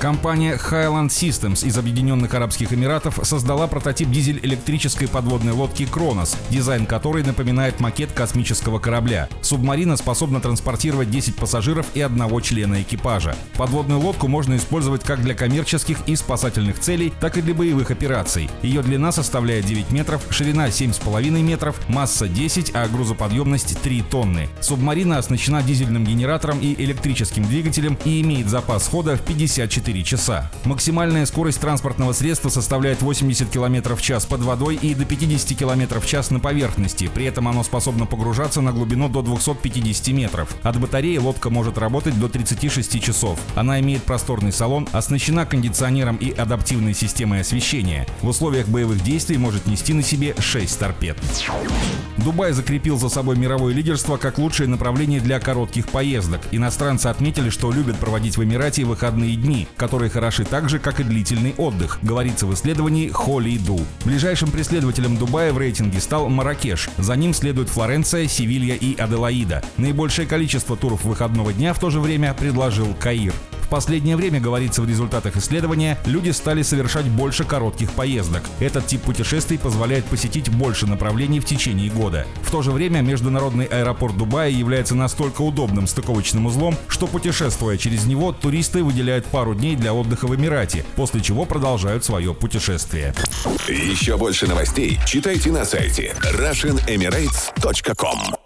Компания Highland Systems из Объединенных Арабских Эмиратов создала прототип дизель-электрической подводной лодки «Кронос», дизайн которой напоминает макет космического корабля. Субмарина способна транспортировать 10 пассажиров и одного члена экипажа. Подводную лодку можно использовать как для коммерческих и спасательных целей, так и для боевых операций. Ее длина составляет 9 метров, ширина 7,5 метров, масса 10, а грузоподъемность 3 тонны. Субмарина оснащена дизельным генератором и электрическим двигателем и имеет запас хода в 54 24 часа. Максимальная скорость транспортного средства составляет 80 км в час под водой и до 50 км в час на поверхности. При этом оно способно погружаться на глубину до 250 метров. От батареи лодка может работать до 36 часов. Она имеет просторный салон, оснащена кондиционером и адаптивной системой освещения. В условиях боевых действий может нести на себе 6 торпед. Дубай закрепил за собой мировое лидерство как лучшее направление для коротких поездок. Иностранцы отметили, что любят проводить в Эмирате выходные дни, которые хороши так же, как и длительный отдых, говорится в исследовании Холли Ду. Ближайшим преследователем Дубая в рейтинге стал Маракеш. За ним следуют Флоренция, Севилья и Аделаида. Наибольшее количество туров выходного дня в то же время предложил Каир последнее время, говорится в результатах исследования, люди стали совершать больше коротких поездок. Этот тип путешествий позволяет посетить больше направлений в течение года. В то же время международный аэропорт Дубая является настолько удобным стыковочным узлом, что путешествуя через него, туристы выделяют пару дней для отдыха в Эмирате, после чего продолжают свое путешествие. Еще больше новостей читайте на сайте RussianEmirates.com